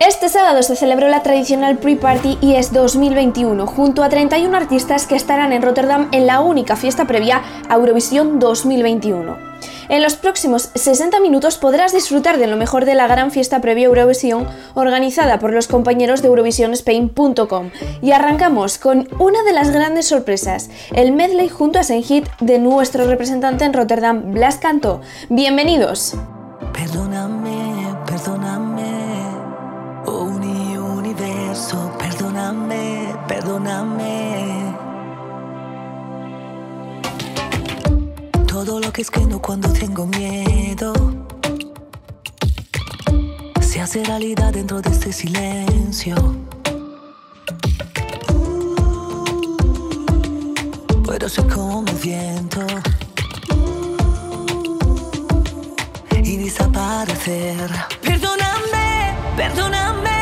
Este sábado se celebró la tradicional Pre-Party IES 2021, junto a 31 artistas que estarán en Rotterdam en la única fiesta previa a Eurovisión 2021. En los próximos 60 minutos podrás disfrutar de lo mejor de la gran fiesta previa Eurovisión organizada por los compañeros de EurovisionSpain.com. Y arrancamos con una de las grandes sorpresas, el medley junto a Hit de nuestro representante en Rotterdam, Blas Canto. Bienvenidos. Perdóname Todo lo que escribo cuando tengo miedo se hace realidad dentro de este silencio. Puedo ser como el viento y desaparecer. Perdóname, perdóname.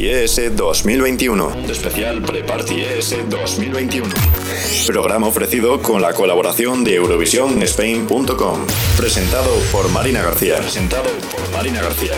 Pre-Party ES 2021. Especial Pre-Party ES 2021. Programa ofrecido con la colaboración de EurovisionSpain.com. Presentado por Marina García. Presentado por Marina García.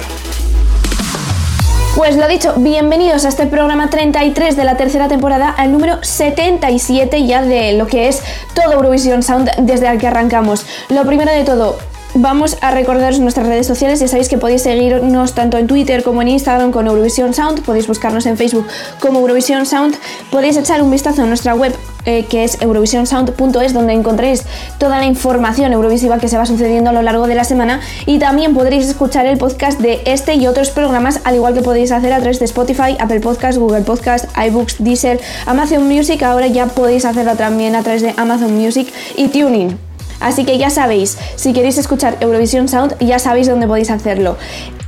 Pues lo dicho, bienvenidos a este programa 33 de la tercera temporada, al número 77 ya de lo que es todo Eurovisión Sound desde el que arrancamos. Lo primero de todo, Vamos a recordaros nuestras redes sociales, ya sabéis que podéis seguirnos tanto en Twitter como en Instagram con Eurovision Sound, podéis buscarnos en Facebook como Eurovision Sound, podéis echar un vistazo a nuestra web eh, que es eurovisionsound.es donde encontréis toda la información eurovisiva que se va sucediendo a lo largo de la semana y también podréis escuchar el podcast de este y otros programas al igual que podéis hacer a través de Spotify, Apple Podcast, Google Podcast, iBooks, Deezer, Amazon Music, ahora ya podéis hacerlo también a través de Amazon Music y Tuning. Así que ya sabéis, si queréis escuchar Eurovisión Sound, ya sabéis dónde podéis hacerlo.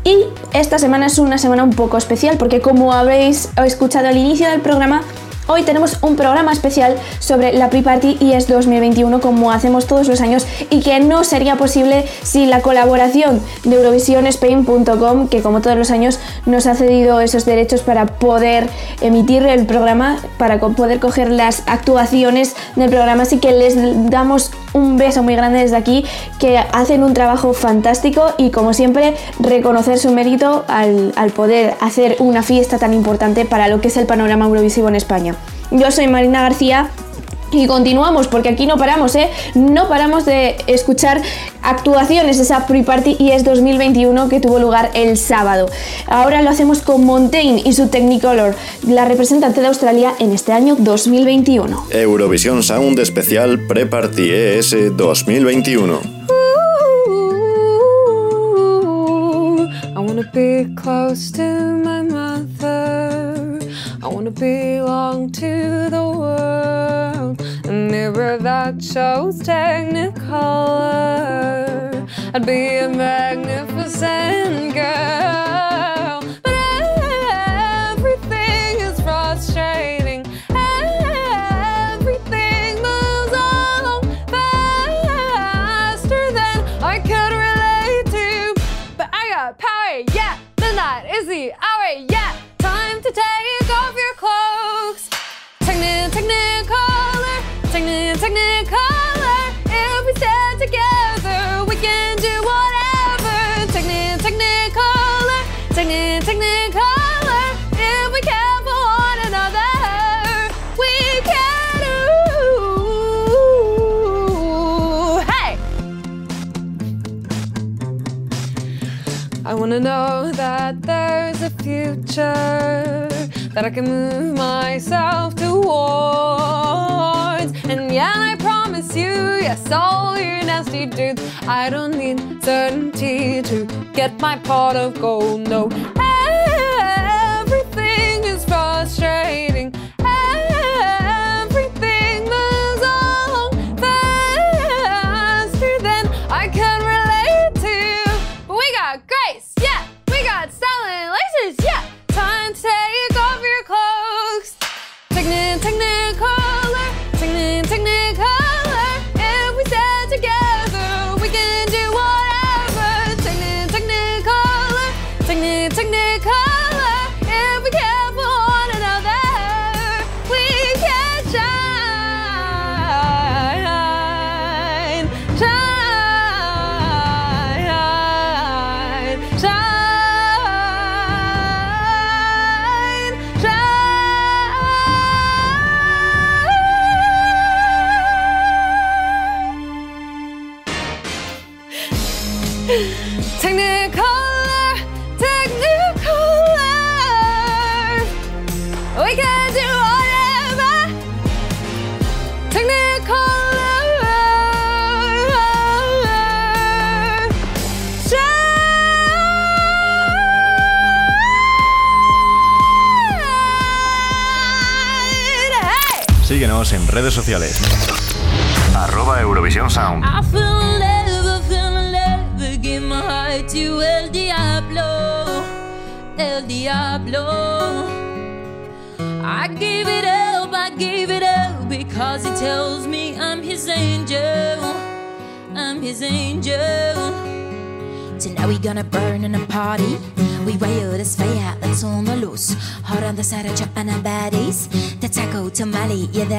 Y esta semana es una semana un poco especial porque como habréis escuchado al inicio del programa, Hoy tenemos un programa especial sobre la Pre-Party ES 2021 como hacemos todos los años y que no sería posible sin la colaboración de EurovisionSpain.com que como todos los años nos ha cedido esos derechos para poder emitir el programa, para poder coger las actuaciones del programa, así que les damos un beso muy grande desde aquí, que hacen un trabajo fantástico y como siempre reconocer su mérito al, al poder hacer una fiesta tan importante para lo que es el panorama Eurovisivo en España. Yo soy Marina García y continuamos, porque aquí no paramos, ¿eh? No paramos de escuchar actuaciones de esa pre-party y es 2021 que tuvo lugar el sábado. Ahora lo hacemos con Montaigne y su Technicolor, la representante de Australia en este año 2021. Eurovisión Sound Especial Pre-Party ES 2021. I wanna be close to my mother. I wanna belong to the world. Mirror that shows technicolor. I'd be a magnificent girl. Wanna know that there's a future that I can move myself towards. And yeah, I promise you, yes, all you nasty dudes, I don't need certainty to get my pot of gold. No, redes sociales.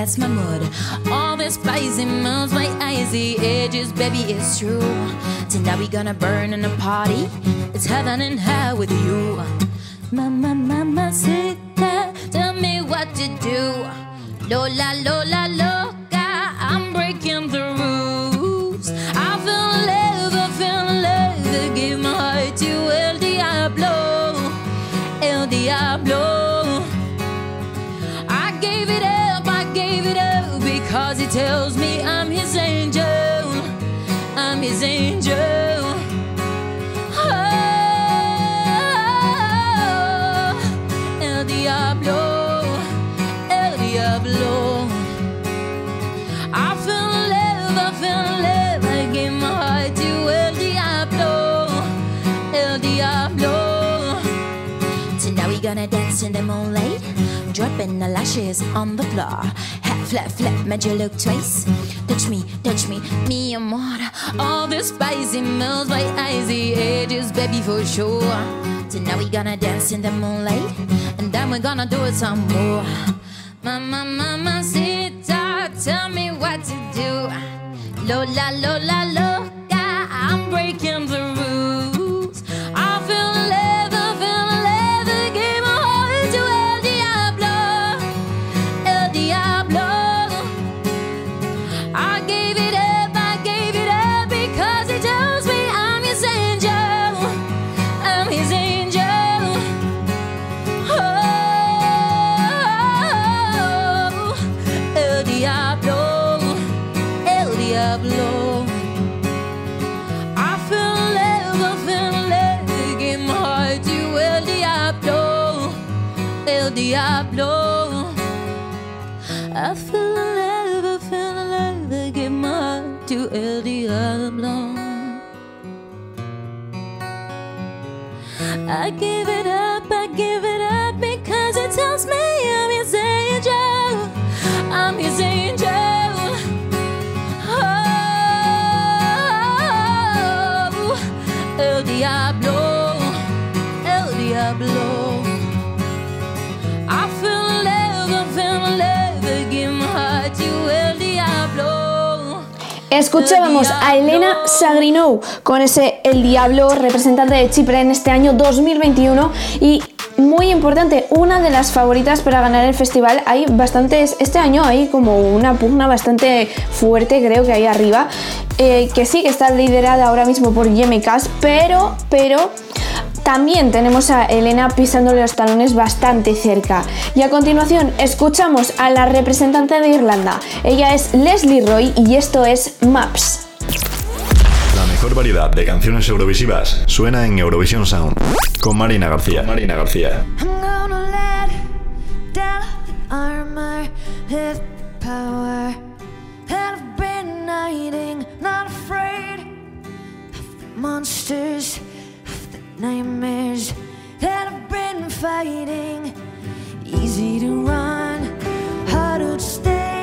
That's my mood. All the spicy melts my icy edges, baby, it's true. Tonight we gonna burn in a party. It's heaven and hell with you. Mama, mama, sit tell me what to do. Lola, Lola, loca, tells me I'm his angel, I'm his angel. Oh, El Diablo, El Diablo. I feel love, I feel love. I gave my heart to El Diablo, El Diablo. Tonight we gonna dance in the moonlight, dropping the lashes on the floor. Flap flap, made you look twice. Touch me, touch me, me amor. All the spicy melts by icy edges, baby for sure. Tonight we gonna dance in the moonlight, and then we're gonna do it some more. Mama, mama, sit down, tell me what to do. Lola, Lola, loca, I'm breaking the rules. I give it up, I give it up because it tells me I'm his angel. I'm his angel. Oh, El Diablo, El Diablo. I feel in love, I feel in love, I give my heart to El Diablo. Escuchábamos a Elena Sagrinou con ese El Diablo, representante de Chipre en este año 2021 y muy importante, una de las favoritas para ganar el festival. Hay bastantes, este año hay como una pugna bastante fuerte, creo que ahí arriba, eh, que sí que está liderada ahora mismo por Yemekas, pero, pero también tenemos a Elena pisándole los talones bastante cerca. Y a continuación escuchamos a la representante de Irlanda. Ella es Leslie Roy y esto es Maps. La mejor variedad de canciones eurovisivas suena en Eurovisión Sound con Marina García. Marina García. I'm gonna let down the armor, his power that I've been hiding, not afraid of the monsters, of the nightmares that I've been fighting. Easy to run, harder to stay,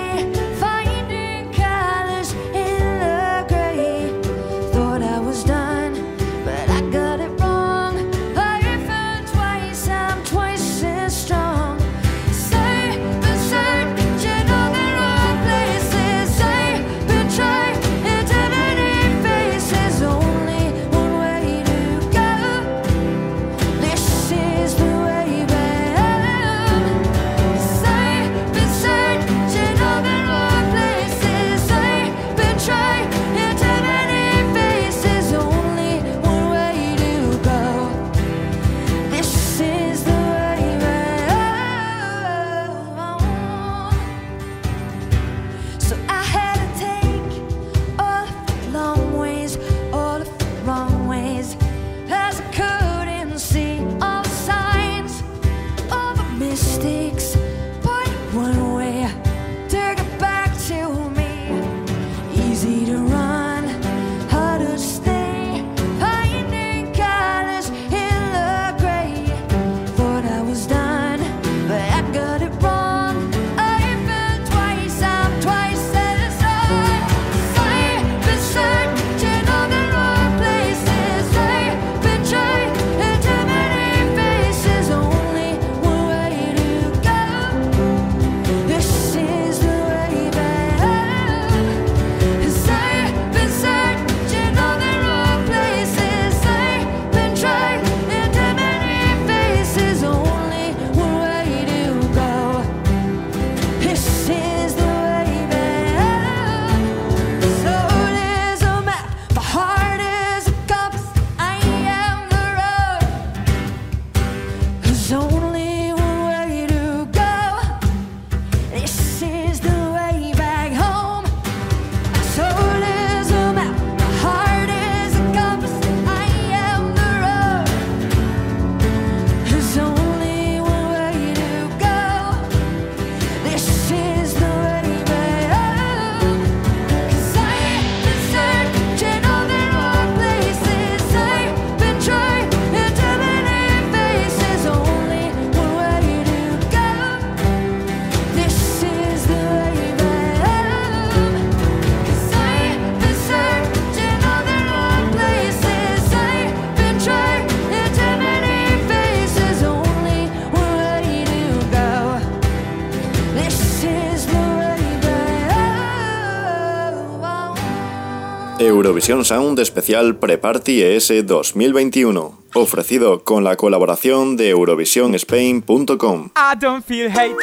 Eurovisión Sound Especial Pre-Party ES 2021, ofrecido con la colaboración de EurovisionSpain.com. I don't feel hate,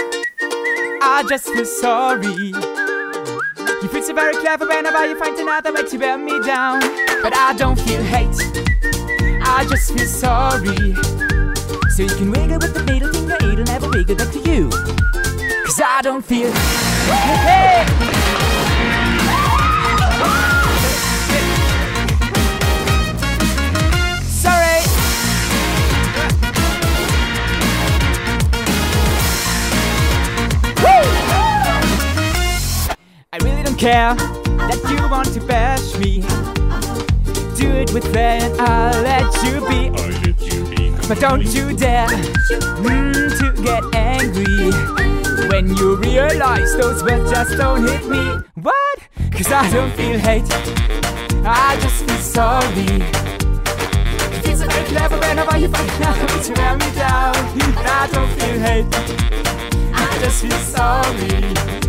I just feel sorry. You feel so very clever whenever you find another way to wear me down. But I don't feel hate, I just feel sorry. So you can wiggle with the middle finger, it'll never wiggle back to you. Cause I don't feel. Sorry. Care that you want to bash me. Do it with them, I'll let you be. But don't you dare mm, to get angry when you realize those words just don't hit me. What? Cause I don't feel hate, I just feel sorry. It's clever whenever you find out to wear me down. I don't feel hate, I just feel sorry.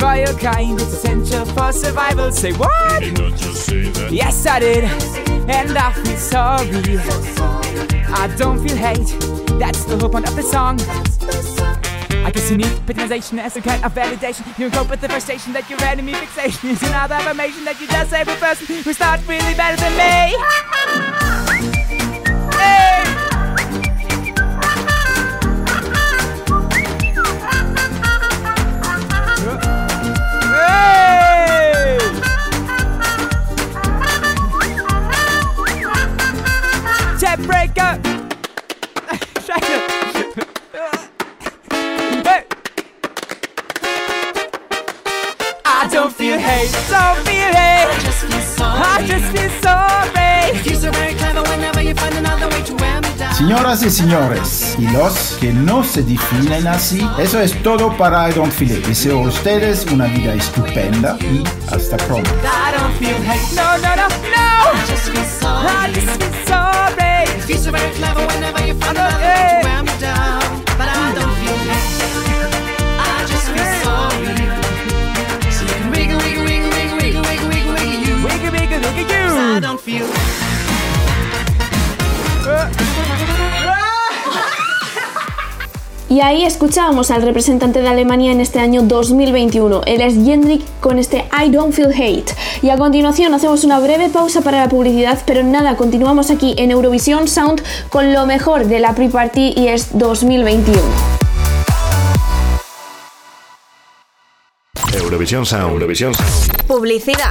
For your kind, it's essential for survival. Say what? Yes, I did, and I feel sorry. I don't feel hate, that's the whole point of the song. I guess you need patronization as a kind of validation. You cope with the frustration that your enemy fixation is another affirmation that you just every person who's not really better than me. Señoras y señores, y los que no se definen así, eso es todo para I Don't Feel It. Deseo a ustedes una vida estupenda y hasta pronto. I don't feel hate. Y ahí escuchábamos al representante de Alemania en este año 2021. Él es Jendrik con este I Don't Feel Hate. Y a continuación hacemos una breve pausa para la publicidad, pero nada, continuamos aquí en Eurovisión Sound con lo mejor de la pre-party y es 2021. Eurovisión Sound. Eurovisión Sound. Publicidad.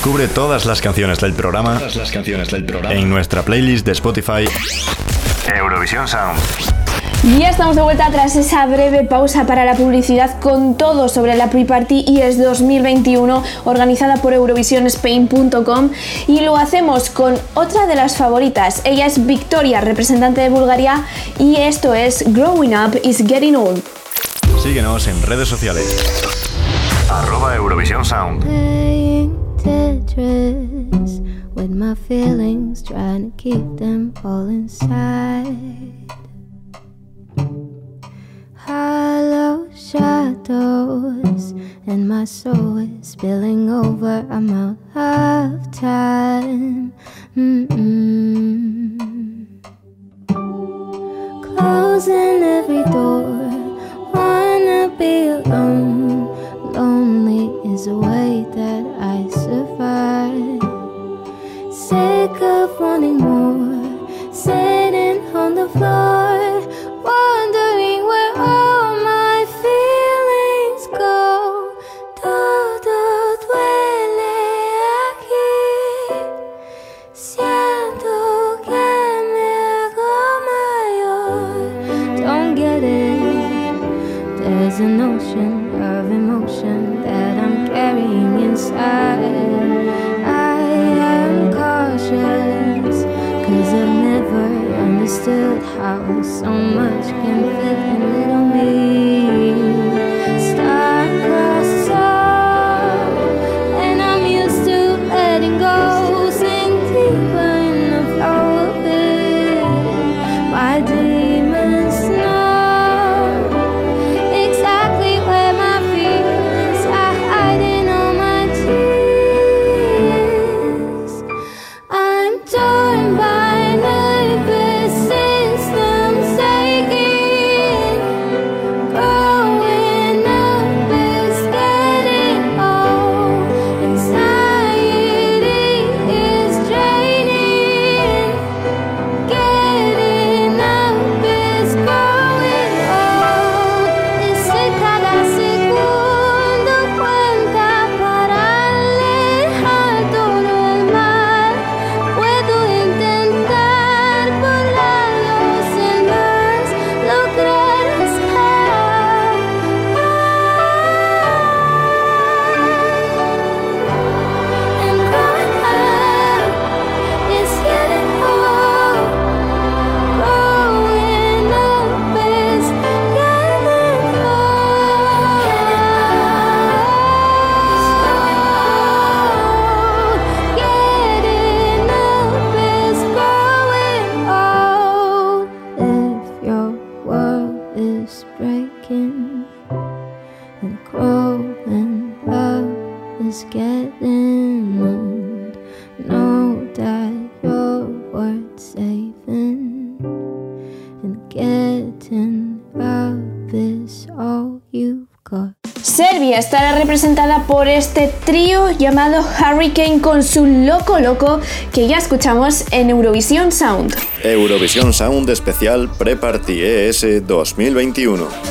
Descubre todas las canciones del programa, todas las canciones del programa en nuestra playlist de Spotify Eurovisión Sound. Ya estamos de vuelta tras esa breve pausa para la publicidad con todo sobre la Pre-Party ES 2021 organizada por EurovisiónSpain.com y lo hacemos con otra de las favoritas. Ella es Victoria, representante de Bulgaria y esto es Growing Up is Getting Old. Síguenos en redes sociales. Arroba Eurovisión Sound. Tetris with my feelings, trying to keep them all inside. Hollow shadows, and my soul is spilling over. I'm out of time. Mm-mm. Closing every door, wanna be alone. Lonely is a way that I survive. Sick of wanting more, sitting on the floor, wondering por este trío llamado Hurricane con su Loco Loco que ya escuchamos en Eurovisión Sound. Eurovisión Sound Especial Pre-Party ES 2021.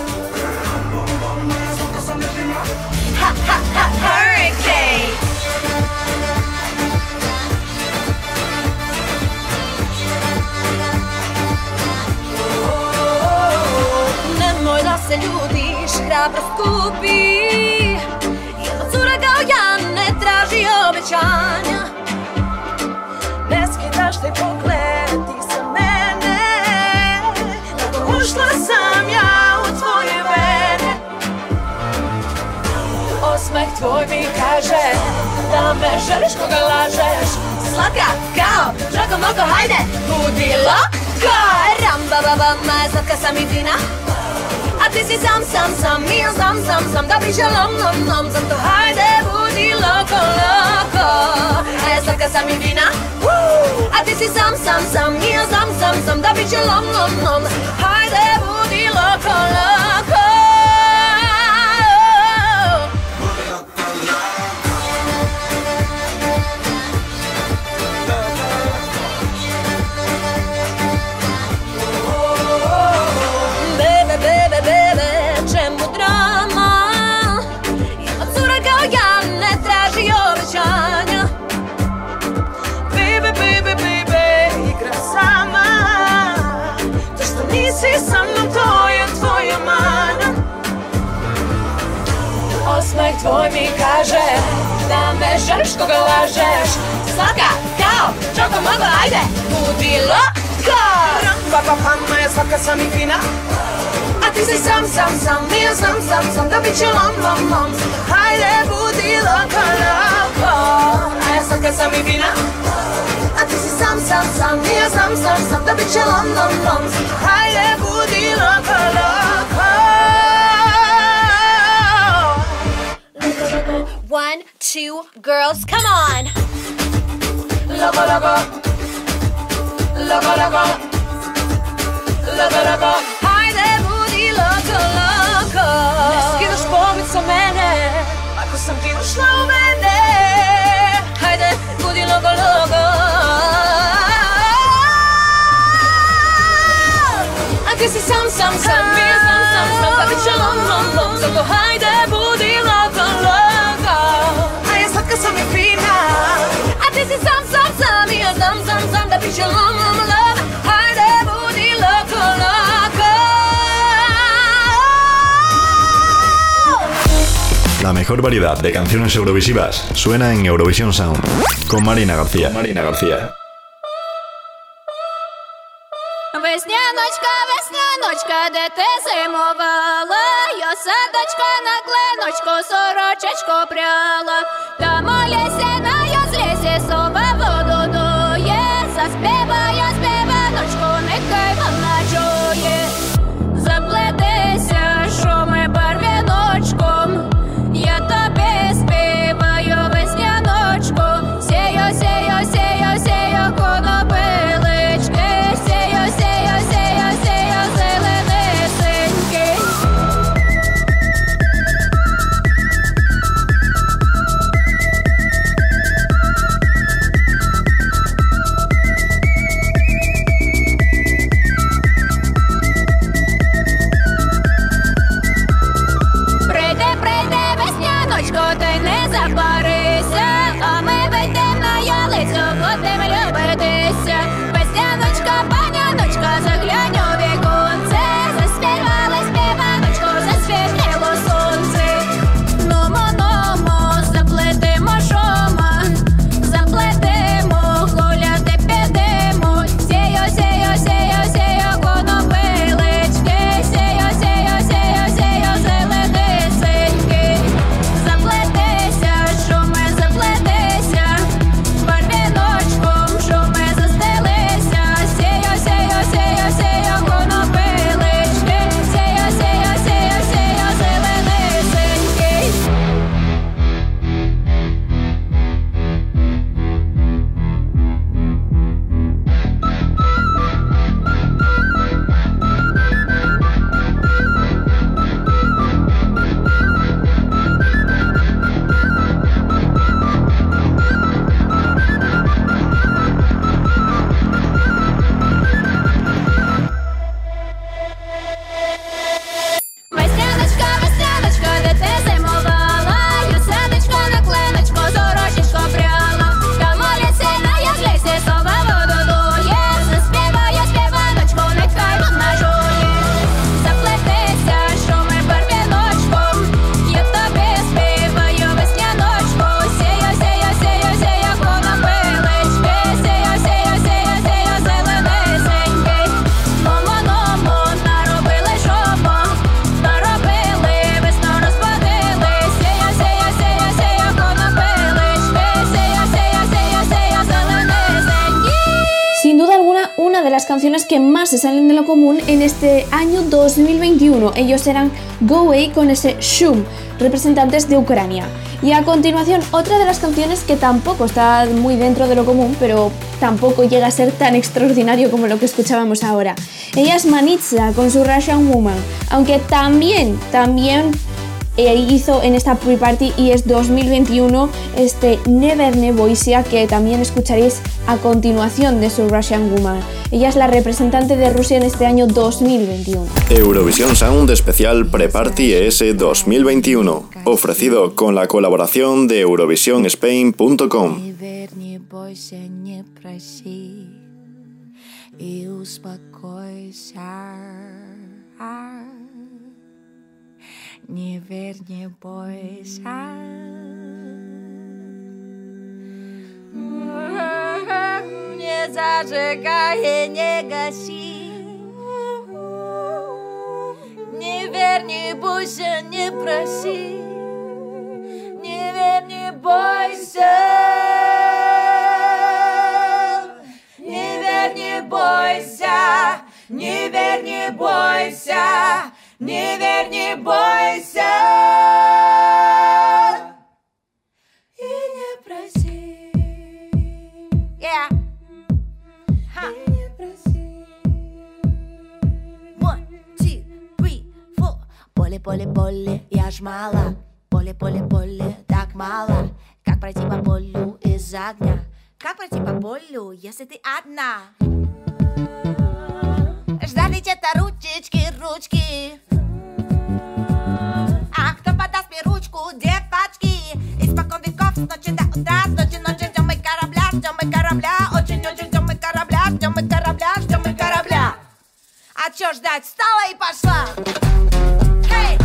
me želiš koga lažeš? Slatka kao Žako moko hajde. Budi loko Ramba baba ma slatka sam i fina A ti si sam sam sam I ja znam sam sam Da biće lom lom lom Zato hajde budi loko loko ja slatka sam i fina A ti si sam sam sam I ja znam sam sam Da biće lom lom lom Hajde budi loko loko tvoj mi kaže Da me želiš koga lažeš. Slatka kao čoko mogo, ajde Budi loka Pa pa pa moja slatka sam i fina. A ti si sam, sam, sam Nije sam, sam, sam Da bit će lom, lom, lom. Hajde budi loka, loko. A ja slatka sam i fina. A ti si sam, sam, sam, nije sam, sam, sam Da bit će lom, lom, lom. Hajde budi loko, loko One, two, girls, come on. Hi there, booty, loco, loco. Let's get a sport with some La mejor variedad de canciones eurovisivas suena en Eurovisión Sound con Marina García. Marina García. Весняночка, весняночка, де ти зимувала, я садочка на клиночку, сорочечку пряла, та моляся на язлісі, сова воду дує, Ellos eran Go Away con ese Shum, representantes de Ucrania. Y a continuación, otra de las canciones que tampoco está muy dentro de lo común, pero tampoco llega a ser tan extraordinario como lo que escuchábamos ahora. Ella es Manitza con su Russian Woman, aunque también, también eh, hizo en esta pre-party y es 2021 este Never Nevoisia que también escucharéis a continuación de su Russian Woman. Ella es la representante de Rusia en este año 2021. Eurovisión Sound Especial Pre-Party ES 2021, ofrecido con la colaboración de EurovisiónSpain.com. Не верь, не бойся, не проси И успокойся nieverně boje Nie zarzekaj, nie gasi. Nieverně bój się, nie prosi. Nieverně boj się. Nieverně boj się. Nieverně boj się. Не верь, не бойся. И не проси. Yeah. Ha. И не проси. One, two, three, four. Поле, поле, поле, я ж мало. Поле, поле, поле, так мало. Как пройти по полю из огня? Как пройти по полю, если ты одна? Ждали где-то ручечки, ручки. А кто подаст мне ручку, девочки? Испокон веков, с ночи до утра, с ночи ночи ждем мы корабля, ждем мы корабля, очень-очень ждем мы корабля, ждем мы корабля, ждем мы корабля. А чё ждать? Встала и пошла. Hey,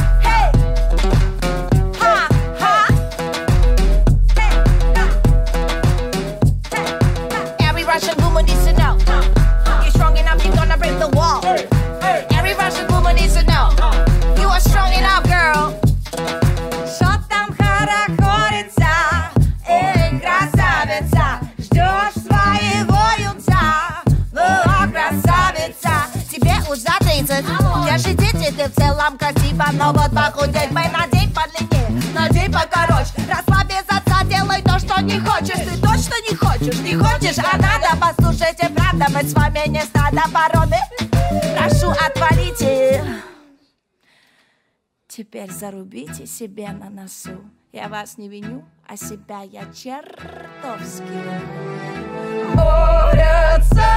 зарубите себе на носу. Я вас не виню, а себя я чертовски люблю. Борются,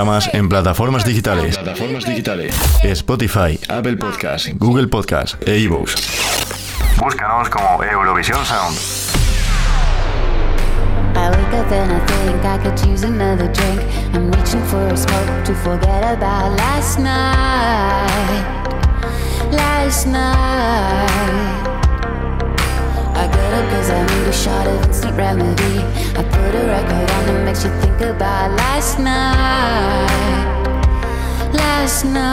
programas en plataformas digitales. Plataformas digitales. Spotify, Apple Podcasts, Google Podcasts e iVoox. Búscanos como Eurovisión Sound. I wake up and I think I could use another drink. I'm reaching for a smoke to forget about last night. Last night. Cause I need a shot of instant remedy. I put a record on that makes you think about last night. Last night.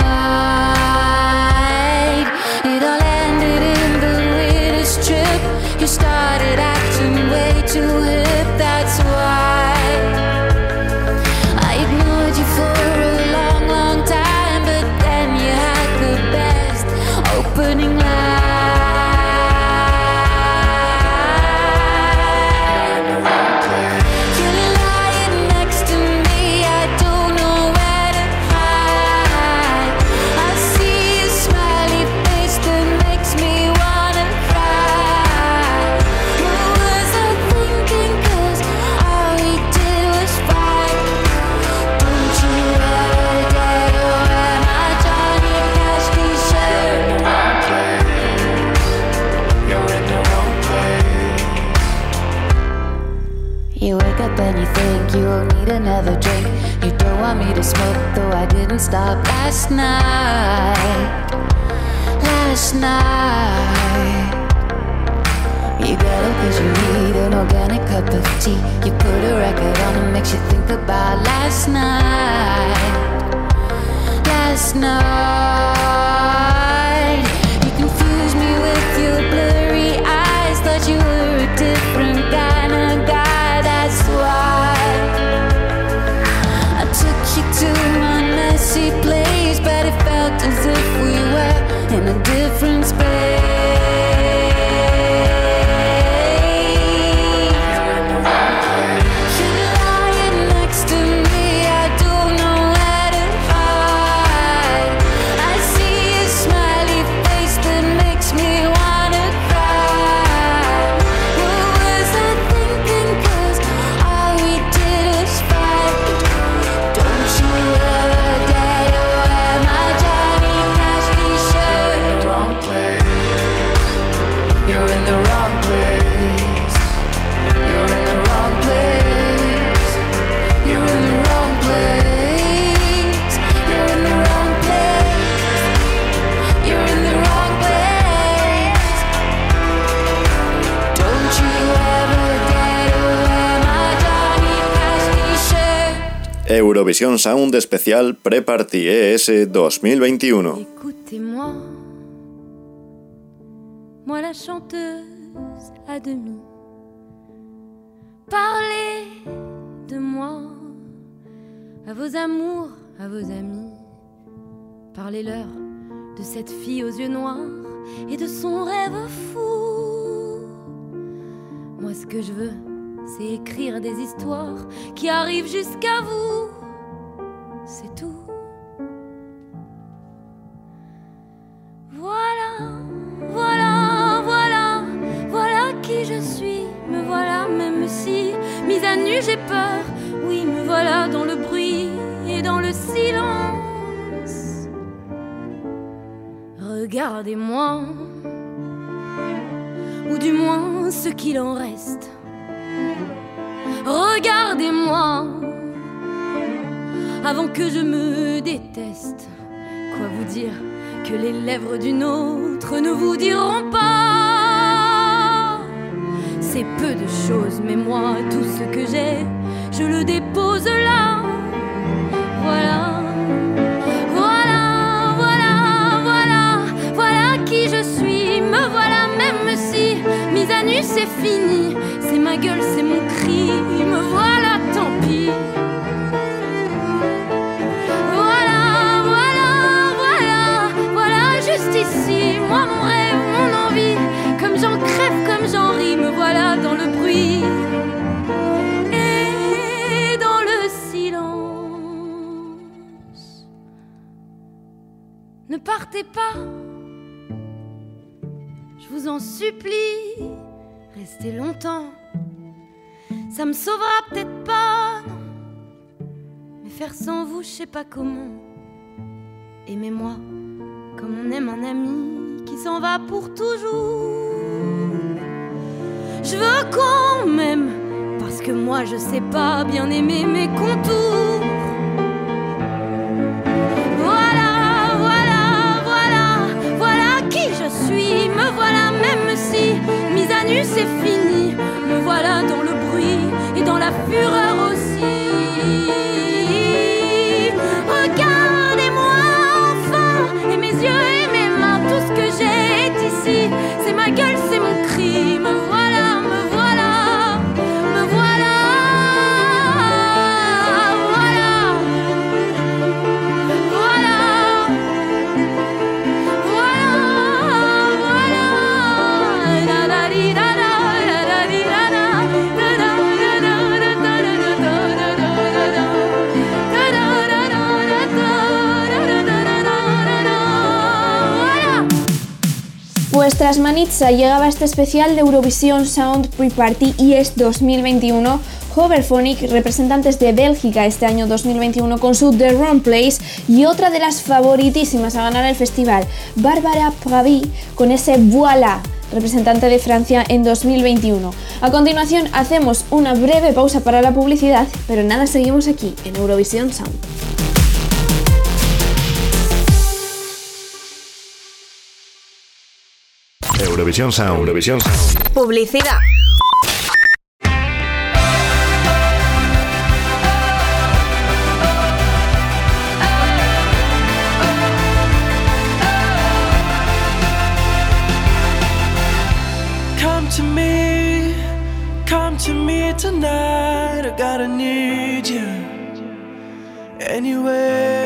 It all ended in the latest trip. You started acting way too hip, that's why. Think you'll need another drink. You don't want me to smoke, though I didn't stop last night. Last night. You got up cause you need an organic cup of tea. You put a record on that makes you think about last night. Last night. T-shirt. Eurovisión Sound Especial Pre-Party ES 2021. Écoutez-moi, moi la chanteuse à demi. Parlez de moi à vos amours, à vos amis. Parlez-leur de cette fille aux yeux noirs et de son rêve fou. Moi, ce que je veux, c'est écrire des histoires qui arrivent jusqu'à vous. C'est tout. Voilà, voilà, voilà, voilà qui je suis. Me voilà, même si, mise à nu, j'ai peur. Oui, me voilà dans le bruit et dans le silence. Regardez-moi, ou du moins ce qu'il en reste. Avant que je me déteste. Quoi vous dire que les lèvres d'une autre ne vous diront pas? C'est peu de choses, mais moi, tout ce que j'ai, je le dépose là. Voilà, voilà, voilà, voilà, voilà qui je suis. Me voilà, même si mise à nu, c'est fini. C'est ma gueule, c'est mon cri. Me voilà, voilà dans le bruit et dans le silence. Ne partez pas, je vous en supplie, restez longtemps, ça me sauvera peut-être pas. Mais faire sans vous, je sais pas comment. Aimez-moi comme on aime un ami qui s'en va pour toujours. Je veux qu'on m'aime parce que moi je sais pas bien aimer mes contours. Tras Manitza llegaba este especial de Eurovisión Sound Pre-Party ES 2021. Hoverphonic, representantes de Bélgica este año 2021 con su The Wrong Place y otra de las favoritísimas a ganar el festival, Bárbara Pravi con ese Voilà representante de Francia en 2021. A continuación hacemos una breve pausa para la publicidad, pero nada, seguimos aquí en Eurovisión Sound. Eurovisión Sound. Eurovisión Sound. Publicidad. Come to me, come to me tonight. I gotta need you anyway.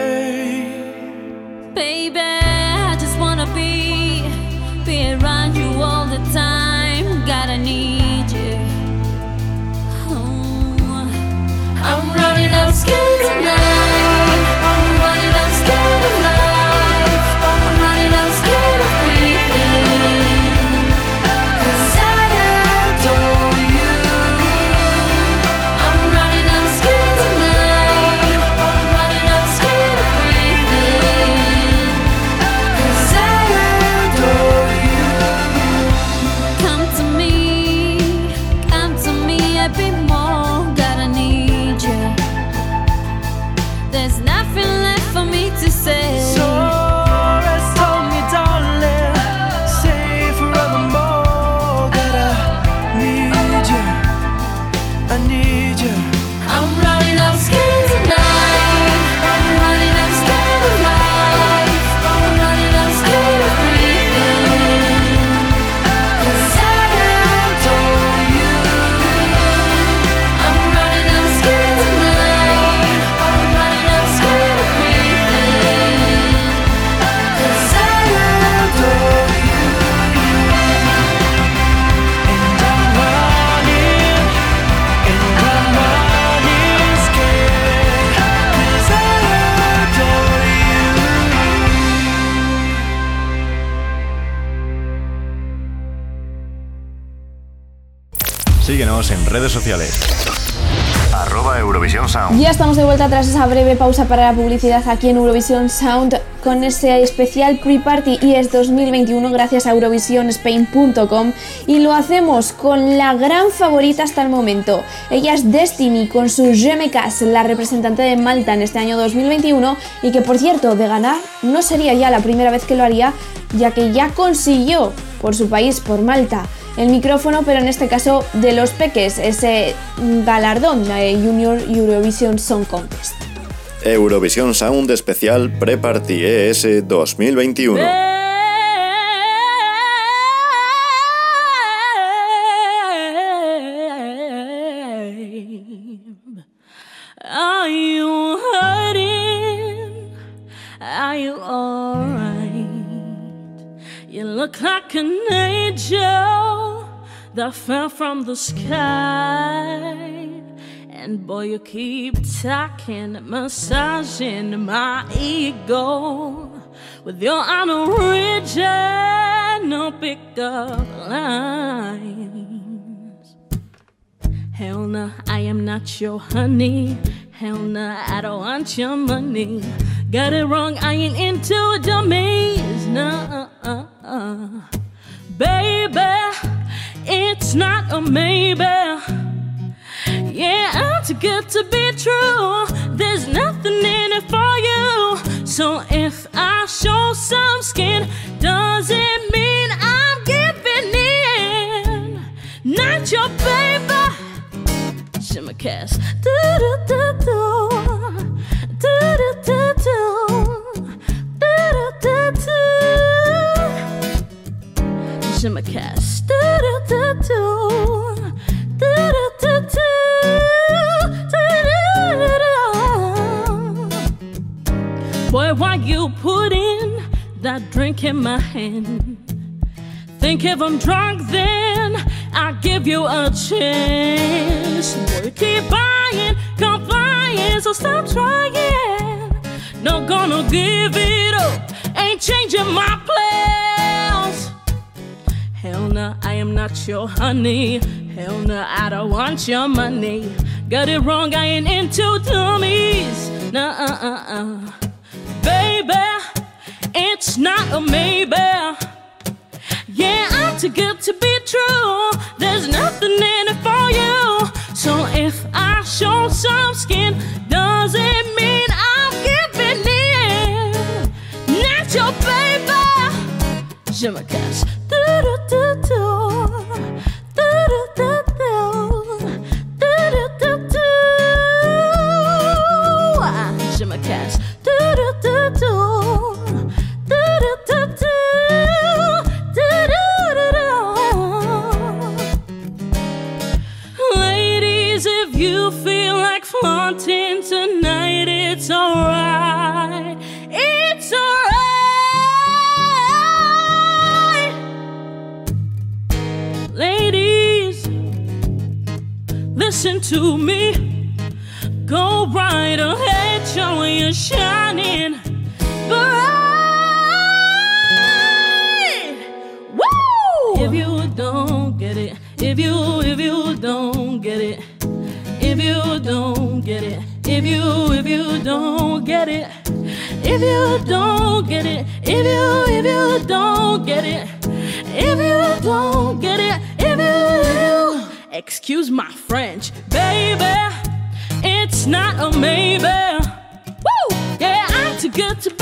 Redes sociales. Arroba Eurovisión Sound. Ya estamos de vuelta tras esa breve pausa para la publicidad aquí en Eurovisión Sound con ese especial Pre-Party ES 2021 gracias a eurovisionspain.com y lo hacemos con la gran favorita hasta el momento. Ella es Destiny con su Je me casse, la representante de Malta en este año 2021 y que por cierto de ganar no sería ya la primera vez que lo haría ya que ya consiguió por su país, por Malta, el micrófono, pero en este caso de los peques, ese galardón de Junior Eurovision Song Contest. Eurovisión Sound especial Pre-Party ES 2021. Are Look like an angel that fell from the sky. And boy, you keep talking, massaging my ego with your unoriginal pickup lines. Hell no, I am not your honey. Hell no, I don't want your money. Got it wrong, I ain't into dummies. No, baby, it's not a maybe. Yeah, I'm too good to be true. There's nothing in it for you. So if I show some skin, does it mean I'm giving in? Not your baby. Shimmer Cast. Do do do do. Do do do do. Do do do do. Shimmer Cast. Do do do do. Do do do do. Do do do Boy, why you put in that drink in my hand? Think if I'm drunk, then I get give you a chance. You keep buying, compliance, so stop trying. Not gonna give it up, ain't changing my plans. Hell no, I am not your honey. Hell no, I don't want your money. Got it wrong, I ain't into dummies. Nah, uh, uh, uh. Baby, it's not a maybe. Yeah, I'm too good to be true. There's nothing in it for you. So if I show some skin, does it mean I'm giving in? Not your baby. Je me. Like tonight, it's alright. It's alright. Ladies, listen to me. Go right ahead, show you're shining bright. If you don't get it, if you if you don't get it, if you don't you if you don't get it, if you don't get it, if you if you don't get it, if you don't get it, if you excuse my French, baby. It's not a maybe. Woo! Yeah, I'm too good to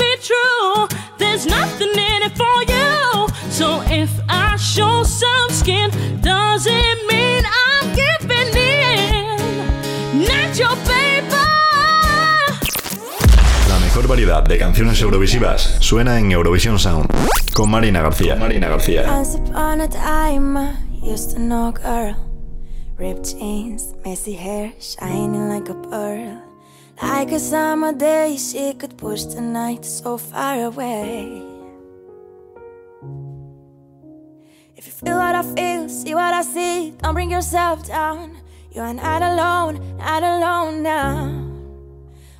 variedad de canciones eurovisivas suena en Eurovisión Sound con Marina García. Marina García. Once upon a time, I used to know girl. Ripped jeans, messy hair, shining like a pearl. Like a summer day, she could push the night so far away. If you feel what I feel, see what I see, don't bring yourself down. You are not alone, not alone now.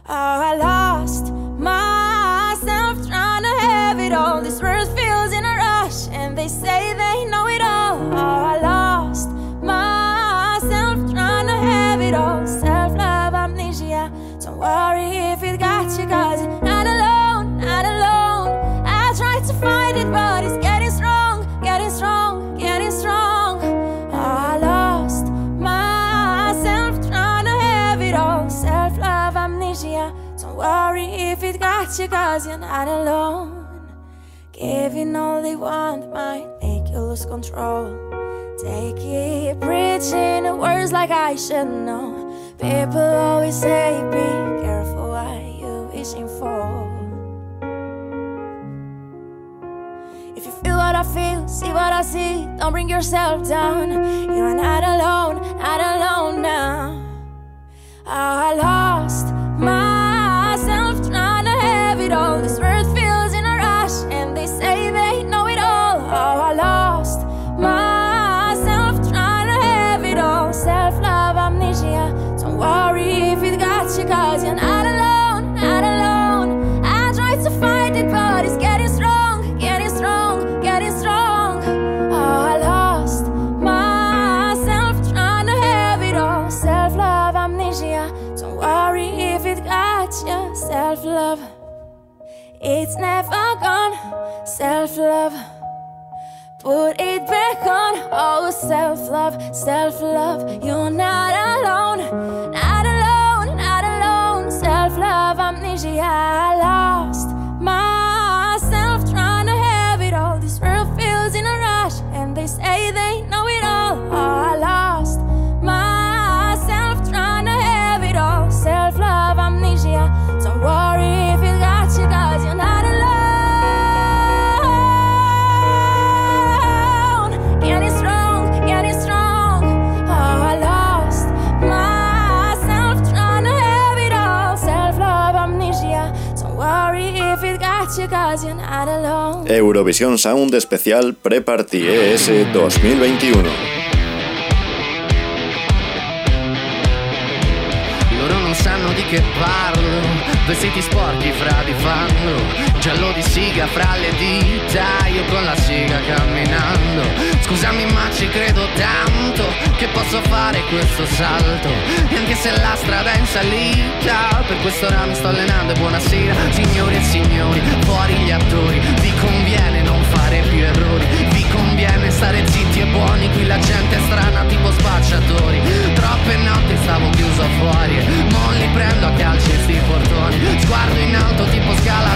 Oh, I lost myself trying to have it all. This world feels in a rush, and they say they know it all. Oh, I lost myself trying to have it all. Self love, amnesia. Don't worry if it got you, cause you, cause you're not alone. Giving all they want might make you lose control. Take it, preaching words like I should know. People always say, be careful what you're wishing for. If you feel what I feel, see what I see, don't bring yourself down. You are not alone, not alone now. I lost have it all. This world feels in a rush, and they say they know it all. Oh, I lost myself trying to have it all. Self love, amnesia. Don't worry if it got you, cause you're not Self love. Put it back on. Oh, self love, self love. You're not alone, not alone, not alone. Self love, amnesia. I lost myself trying to have it all. This world feels in a rush, and they say they know it all. Oh, I lost Eurovisión Sound Especial Pre-Party ES 2021. Loro non sanno di che parlo Vestiti sporchi fra di fango Giallo di siga fra le dita Io con la siga camminando Scusami ma ci credo tanto Che posso fare questo salto. E anche se la strada è in salita Per quest'ora mi sto allenando e buonasera Signori e signori, fuori gli attori. Vi conviene non fare più errori Vi conviene stare zitti e buoni Qui la gente è strana tipo spacciatori. Troppe notti stavo chiuso fuori Mo li prendo a calci sti portoni. Sguardo in alto tipo scalatori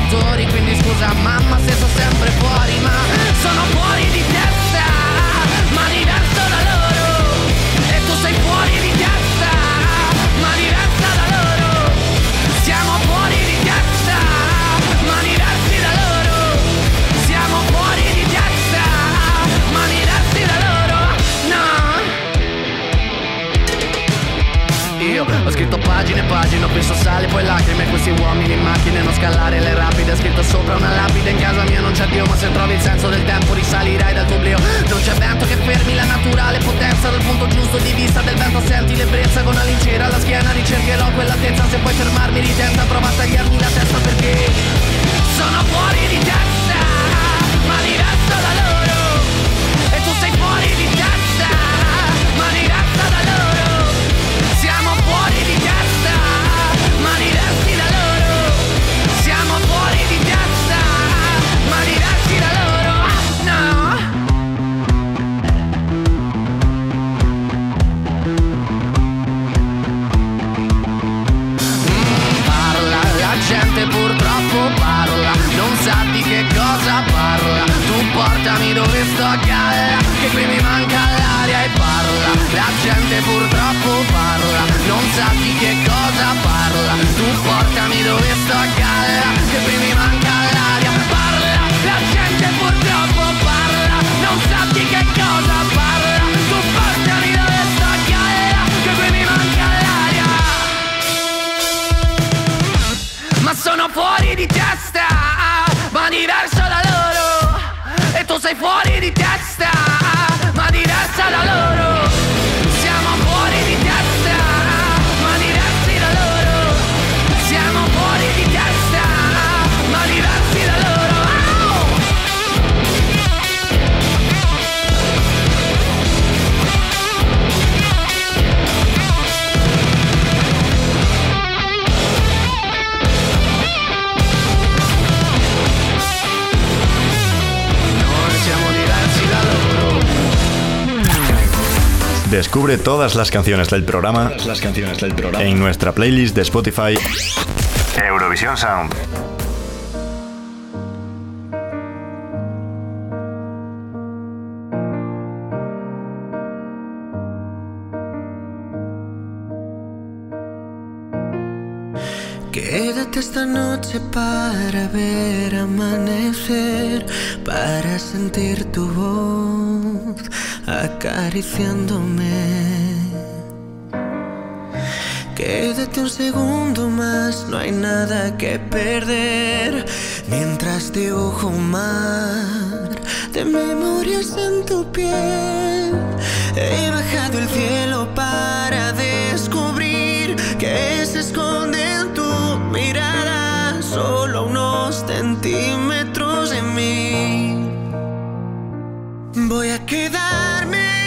Descubre todas las canciones del programa, Las canciones del programa. en nuestra playlist de Spotify Eurovisión Sound. Quédate esta noche para ver amanecer, para sentir tu voz acariciándome. Quédate un segundo más, no hay nada que perder. Mientras dibujo un mar de memorias en tu piel, he bajado el cielo para descubrir que se esconde en tu mirada solo unos centímetros de mí. Voy a quedarme,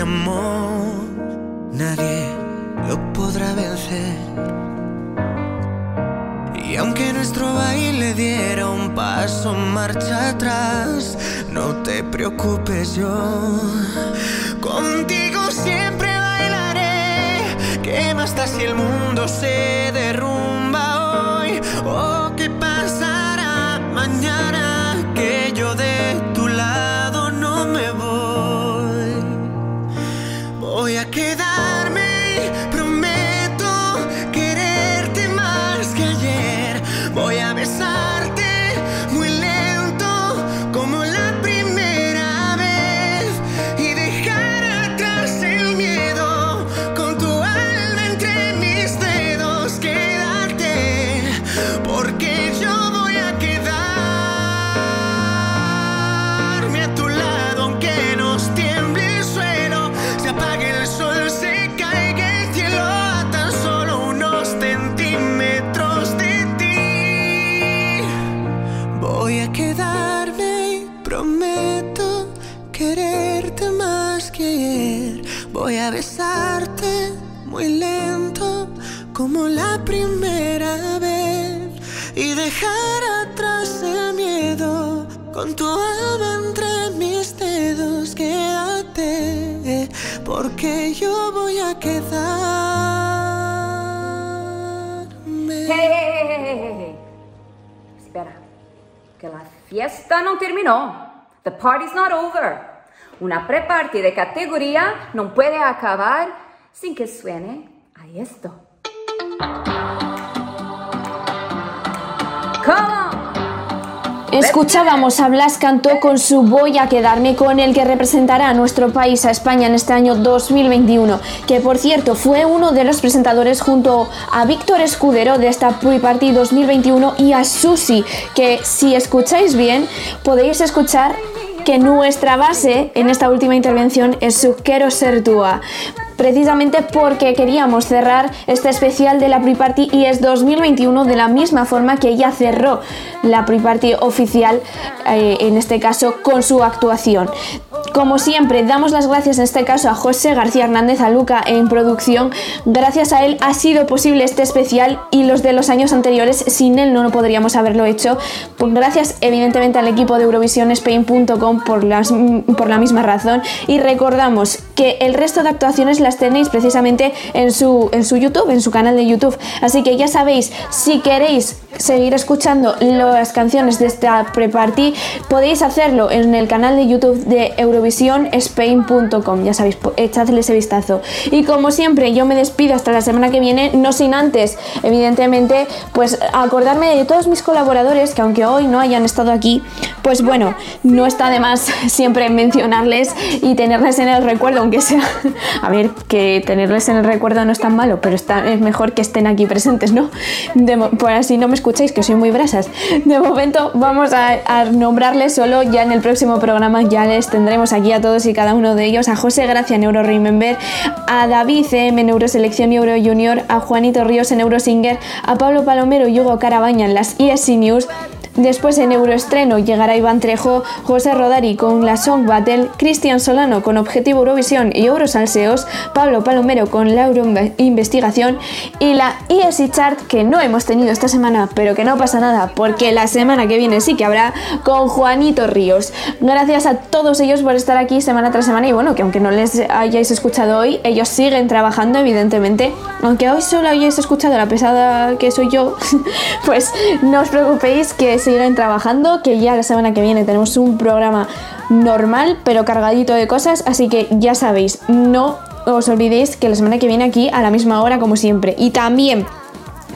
amor nadie lo podrá vencer. Y aunque nuestro baile diera un paso marcha atrás, no te preocupes yo. Contigo siempre bailaré. ¿Qué más da si el mundo se derrumba Hey. Espera, que la fiesta no terminó. The party's not over. Una pre-party de categoría no puede acabar sin que suene a esto. Come. Escuchábamos a Blas Cantó con su Voy a quedarme con el que representará a nuestro país, a España, en este año 2021, que por cierto fue uno de los presentadores junto a Víctor Escudero de esta Pre-Party 2021 y a Susi, que si escucháis bien podéis escuchar que nuestra base en esta última intervención es su Quiero ser túa precisamente porque queríamos cerrar este especial de la Pre-Party y es 2021 de la misma forma que ella cerró la Pre-Party oficial, eh, en este caso con su actuación. Como siempre, damos las gracias en este caso a José García Hernández a Luca en producción. Gracias a él ha sido posible este especial y los de los años anteriores, sin él no podríamos haberlo hecho. Pues gracias evidentemente al equipo de EurovisionSpain.com por, por la misma razón. Y recordamos que el resto de actuaciones tenéis precisamente en su, en su YouTube, en su canal de YouTube. Así que ya sabéis, si queréis seguir escuchando las canciones de esta pre-party, podéis hacerlo en el canal de YouTube de EurovisionSpain.com. Ya sabéis, echadle ese vistazo. Y como siempre, yo me despido hasta la semana que viene, no sin antes, evidentemente, pues acordarme de todos mis colaboradores que aunque hoy no hayan estado aquí, pues bueno, no está de más siempre mencionarles y tenerles en el recuerdo, aunque sea, a ver, que tenerles en el recuerdo no es tan malo, pero está, es mejor que estén aquí presentes, ¿no? Por así no me escucháis, que soy muy brasas. De momento vamos a, nombrarles solo, ya en el próximo programa ya les tendremos aquí a todos y cada uno de ellos, a José Gracia en Euro Remember, a David CM en Euroselección y Euro Junior, a Juanito Ríos en Eurosinger, a Pablo Palomero y Hugo Carabaña en las ESC News, Después en Euroestreno llegará Iván Trejo, José Rodari con la Song Battle, Cristian Solano con Objetivo Eurovisión y Eurosalseos, Pablo Palomero con la Euro Investigación y la ESI Chart que no hemos tenido esta semana, pero que no pasa nada porque la semana que viene sí que habrá con Juanito Ríos. Gracias a todos ellos por estar aquí semana tras semana y bueno, que aunque no les hayáis escuchado hoy, ellos siguen trabajando evidentemente. Aunque hoy solo hayáis escuchado la pesada que soy yo, pues no os preocupéis que siguen trabajando, que ya la semana que viene tenemos un programa normal pero cargadito de cosas, así que ya sabéis, no os olvidéis que la semana que viene aquí a la misma hora como siempre. Y también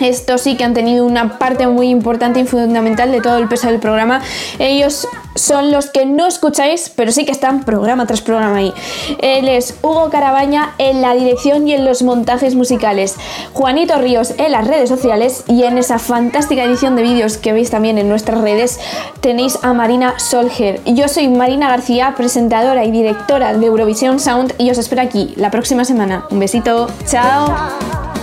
estos sí que han tenido una parte muy importante y fundamental de todo el peso del programa. Ellos son los que no escucháis, pero sí que están programa tras programa ahí. Él es Hugo Carabaña en la dirección y en los montajes musicales. Juanito Ríos en las redes sociales y en esa fantástica edición de vídeos que veis también en nuestras redes tenéis a Marina Solger. Yo soy Marina García, presentadora y directora de Eurovisión Sound y os espero aquí la próxima semana. Un besito, chao.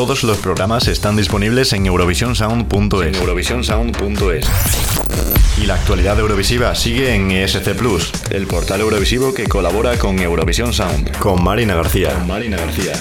Todos los programas están disponibles en eurovisionsound.es. eurovisionsound.es. Y la actualidad eurovisiva sigue en ESC Plus, el portal eurovisivo que colabora con Eurovisión Sound. Con Marina García. Con Marina García.